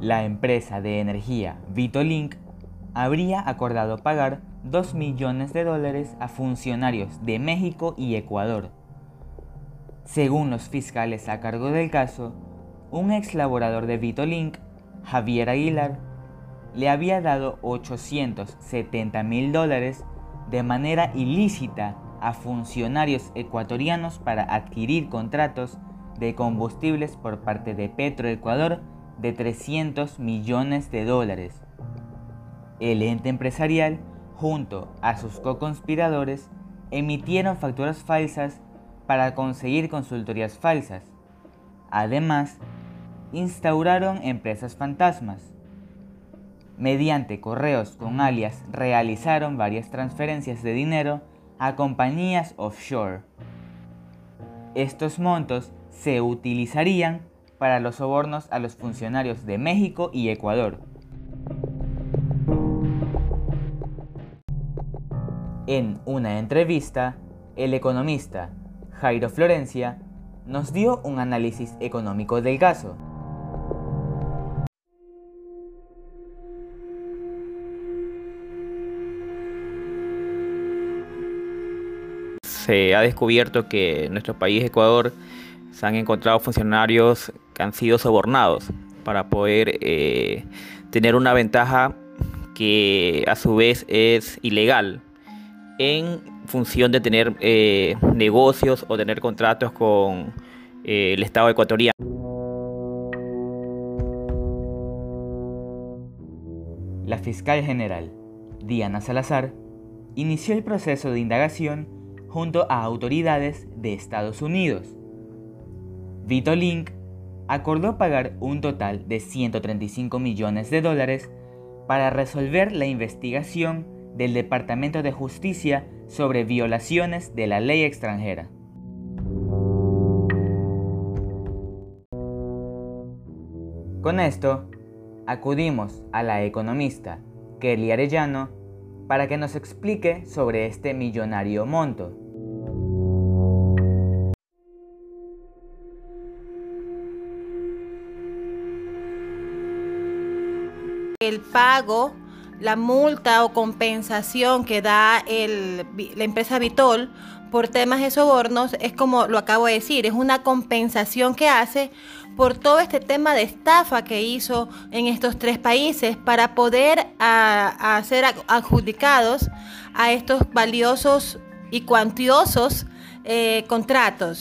La empresa de energía Vitolink habría acordado pagar 2 millones de dólares a funcionarios de México y Ecuador. Según los fiscales a cargo del caso, un ex laborador de Vitolink, Javier Aguilar, le había dado 870 mil dólares de manera ilícita a funcionarios ecuatorianos para adquirir contratos de combustibles por parte de Petroecuador de 300 millones de dólares. El ente empresarial, junto a sus co-conspiradores, emitieron facturas falsas para conseguir consultorías falsas. Además, instauraron empresas fantasmas. Mediante correos con alias realizaron varias transferencias de dinero a compañías offshore. Estos montos se utilizarían para los sobornos a los funcionarios de México y Ecuador. En una entrevista, el economista Jairo Florencia nos dio un análisis económico del caso. Se ha descubierto que en nuestro país, Ecuador, se han encontrado funcionarios han sido sobornados para poder eh, tener una ventaja que a su vez es ilegal en función de tener eh, negocios o tener contratos con eh, el Estado ecuatoriano. La fiscal general, Diana Salazar, inició el proceso de indagación junto a autoridades de Estados Unidos. Vitolink acordó pagar un total de 135 millones de dólares para resolver la investigación del Departamento de Justicia sobre violaciones de la ley extranjera. Con esto, acudimos a la economista Kelly Arellano para que nos explique sobre este millonario monto. El pago la multa o compensación que da la empresa Vitol por temas de sobornos es como lo acabo de decir, es una compensación que hace por todo este tema de estafa que hizo en estos tres países para poder a, ser adjudicados a estos valiosos y cuantiosos eh, contratos.